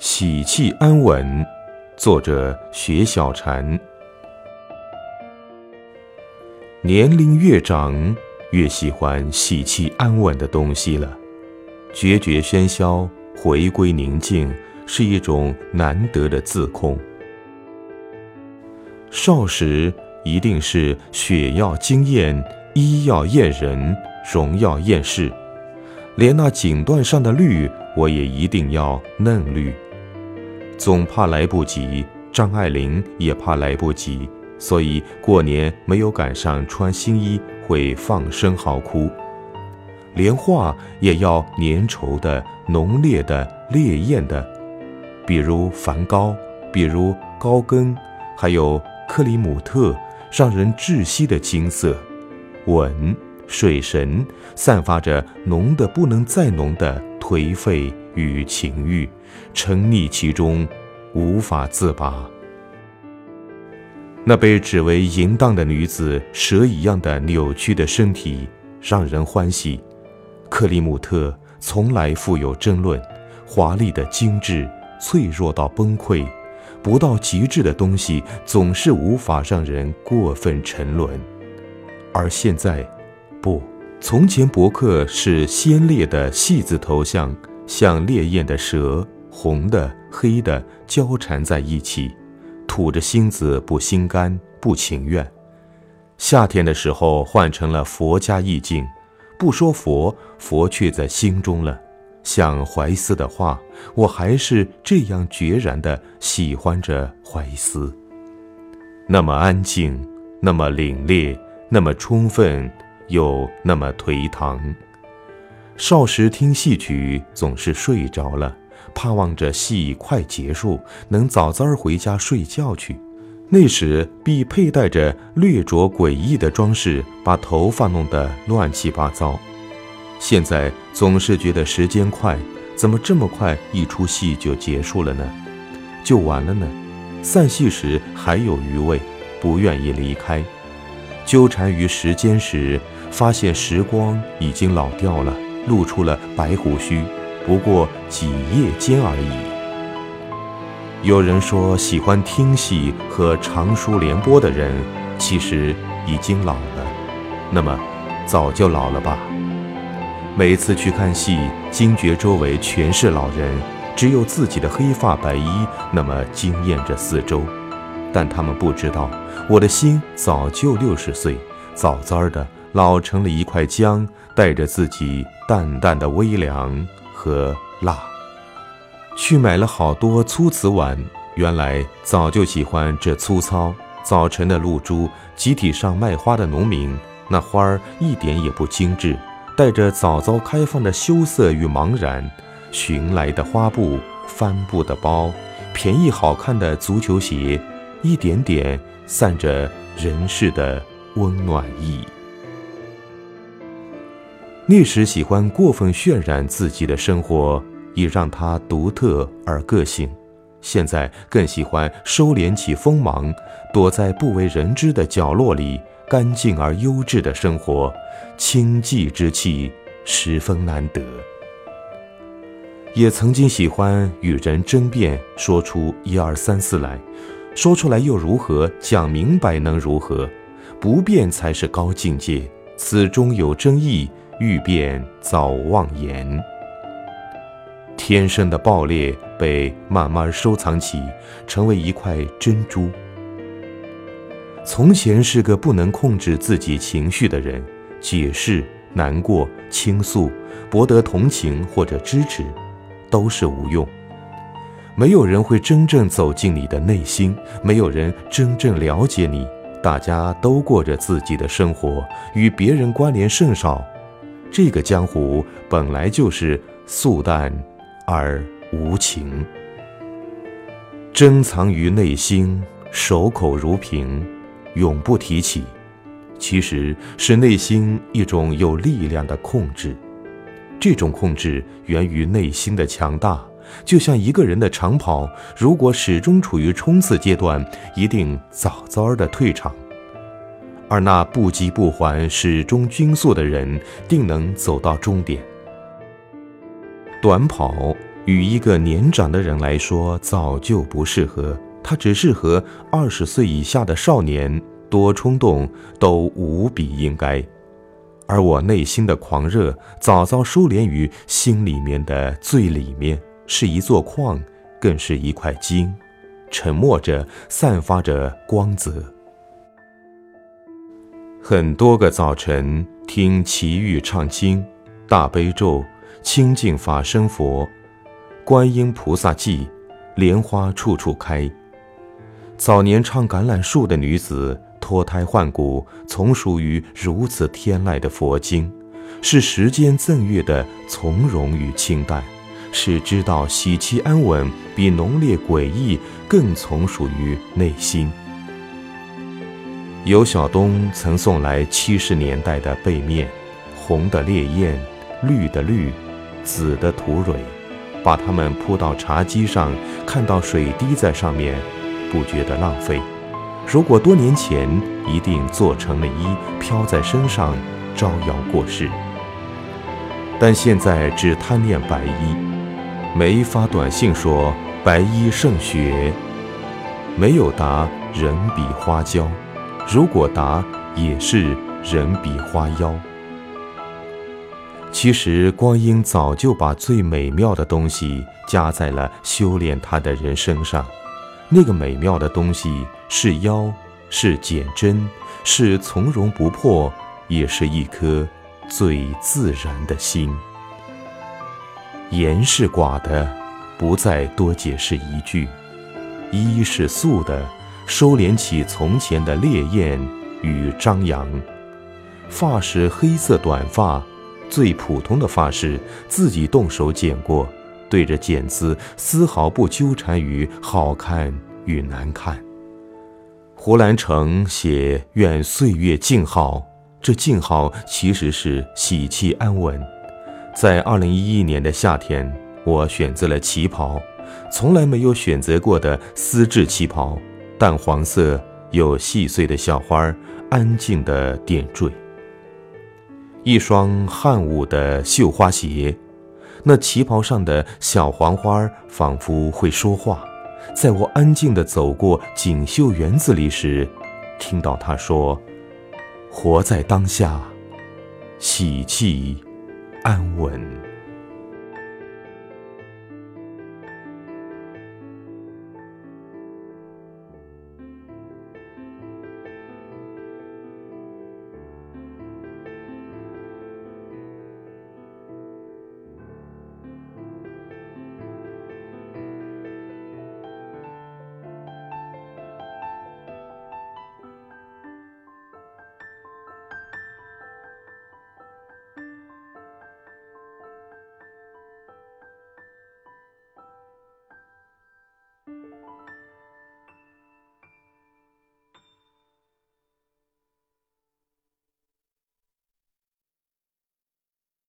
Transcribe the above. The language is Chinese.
喜气安稳，作者雪小禅。年龄越长，越喜欢喜气安稳的东西了。决绝喧嚣，回归宁静，是一种难得的自控。少时一定是血要惊艳，衣要艳人，容要艳世。连那锦缎上的绿，我也一定要嫩绿。总怕来不及，张爱玲也怕来不及，所以过年没有赶上穿新衣，会放声嚎哭。连画也要粘稠的、浓烈的、烈焰的，比如梵高，比如高更，还有克里姆特，让人窒息的金色，吻。水神散发着浓得不能再浓的颓废与情欲，沉溺其中，无法自拔。那被指为淫荡的女子，蛇一样的扭曲的身体，让人欢喜。克里姆特从来富有争论，华丽的精致，脆弱到崩溃，不到极致的东西，总是无法让人过分沉沦。而现在。不，从前伯克是先烈的戏子头像，像烈焰的蛇，红的、黑的交缠在一起，吐着芯子，不心甘，不情愿。夏天的时候换成了佛家意境，不说佛，佛却在心中了。像怀斯的话，我还是这样决然地喜欢着怀斯。那么安静，那么凛冽，那么充分。又那么颓唐。少时听戏曲，总是睡着了，盼望着戏快结束，能早早儿回家睡觉去。那时必佩戴着略着诡异的装饰，把头发弄得乱七八糟。现在总是觉得时间快，怎么这么快一出戏就结束了呢？就完了呢？散戏时还有余味，不愿意离开。纠缠于时间时。发现时光已经老掉了，露出了白胡须，不过几夜间而已。有人说，喜欢听戏和长书联播的人，其实已经老了。那么，早就老了吧？每次去看戏，惊觉周围全是老人，只有自己的黑发白衣那么惊艳着四周。但他们不知道，我的心早就六十岁，早早的。老成了一块姜，带着自己淡淡的微凉和辣。去买了好多粗瓷碗，原来早就喜欢这粗糙。早晨的露珠，集体上卖花的农民，那花儿一点也不精致，带着早早开放的羞涩与茫然。寻来的花布、帆布的包、便宜好看的足球鞋，一点点散着人世的温暖意。那时喜欢过分渲染自己的生活，以让它独特而个性；现在更喜欢收敛起锋芒，躲在不为人知的角落里，干净而优质的生活，清寂之气十分难得。也曾经喜欢与人争辩，说出一二三四来，说出来又如何？讲明白能如何？不变才是高境界，此中有争议。欲变早忘言。天生的爆裂被慢慢收藏起，成为一块珍珠。从前是个不能控制自己情绪的人，解释、难过、倾诉，博得同情或者支持，都是无用。没有人会真正走进你的内心，没有人真正了解你。大家都过着自己的生活，与别人关联甚少。这个江湖本来就是素淡而无情，珍藏于内心，守口如瓶，永不提起。其实是内心一种有力量的控制，这种控制源于内心的强大。就像一个人的长跑，如果始终处于冲刺阶段，一定早早的退场。而那不急不缓、始终均速的人，定能走到终点。短跑与一个年长的人来说，早就不适合。它只适合二十岁以下的少年，多冲动都无比应该。而我内心的狂热，早早收敛于心里面的最里面，是一座矿，更是一块金，沉默着，散发着光泽。很多个早晨，听齐豫唱经、大悲咒、清净法身佛、观音菩萨记，莲花处处开。早年唱橄榄树的女子脱胎换骨，从属于如此天籁的佛经，是时间赠予的从容与清淡，是知道喜气安稳比浓烈诡异更从属于内心。尤晓东曾送来七十年代的背面，红的烈焰，绿的绿，紫的土蕊，把它们铺到茶几上，看到水滴在上面。不觉得浪费。如果多年前一定做成了衣，飘在身上，招摇过市。但现在只贪恋白衣，没发短信说白衣胜雪，没有答人比花娇，如果答也是人比花妖。其实光阴早就把最美妙的东西加在了修炼他的人身上。那个美妙的东西是妖，是简真，是从容不迫，也是一颗最自然的心。言是寡的，不再多解释一句；衣是素的，收敛起从前的烈焰与张扬。发饰黑色短发，最普通的发饰，自己动手剪过。对着剪子，丝毫不纠缠于好看与难看。胡兰成写“愿岁月静好”，这静好其实是喜气安稳。在二零一一年的夏天，我选择了旗袍，从来没有选择过的丝质旗袍，淡黄色，有细碎的小花，安静的点缀。一双汉舞的绣花鞋。那旗袍上的小黄花仿佛会说话，在我安静地走过锦绣园子里时，听到他说：“活在当下，喜气安稳。”